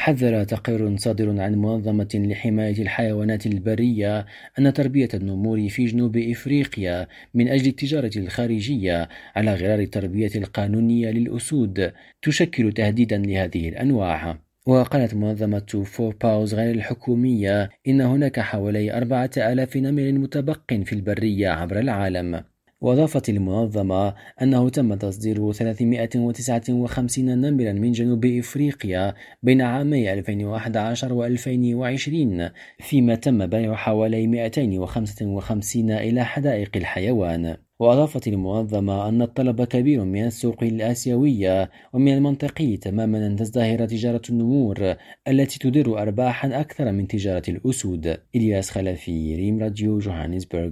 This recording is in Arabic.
حذر تقرير صادر عن منظمة لحماية الحيوانات البرية أن تربية النمور في جنوب إفريقيا من أجل التجارة الخارجية على غرار التربية القانونية للأسود تشكل تهديدا لهذه الأنواع. وقالت منظمة فور باوز غير الحكومية إن هناك حوالي أربعة آلاف نمر متبق في البرية عبر العالم. وأضافت المنظمة أنه تم تصدير 359 نمرا من جنوب إفريقيا بين عامي 2011 و 2020 فيما تم بيع حوالي 255 إلى حدائق الحيوان. وأضافت المنظمة أن الطلب كبير من السوق الآسيوية ومن المنطقي تماما أن تزدهر تجارة النمور التي تدر أرباحا أكثر من تجارة الأسود. إلياس خلفي ريم راديو جوهانسبرغ.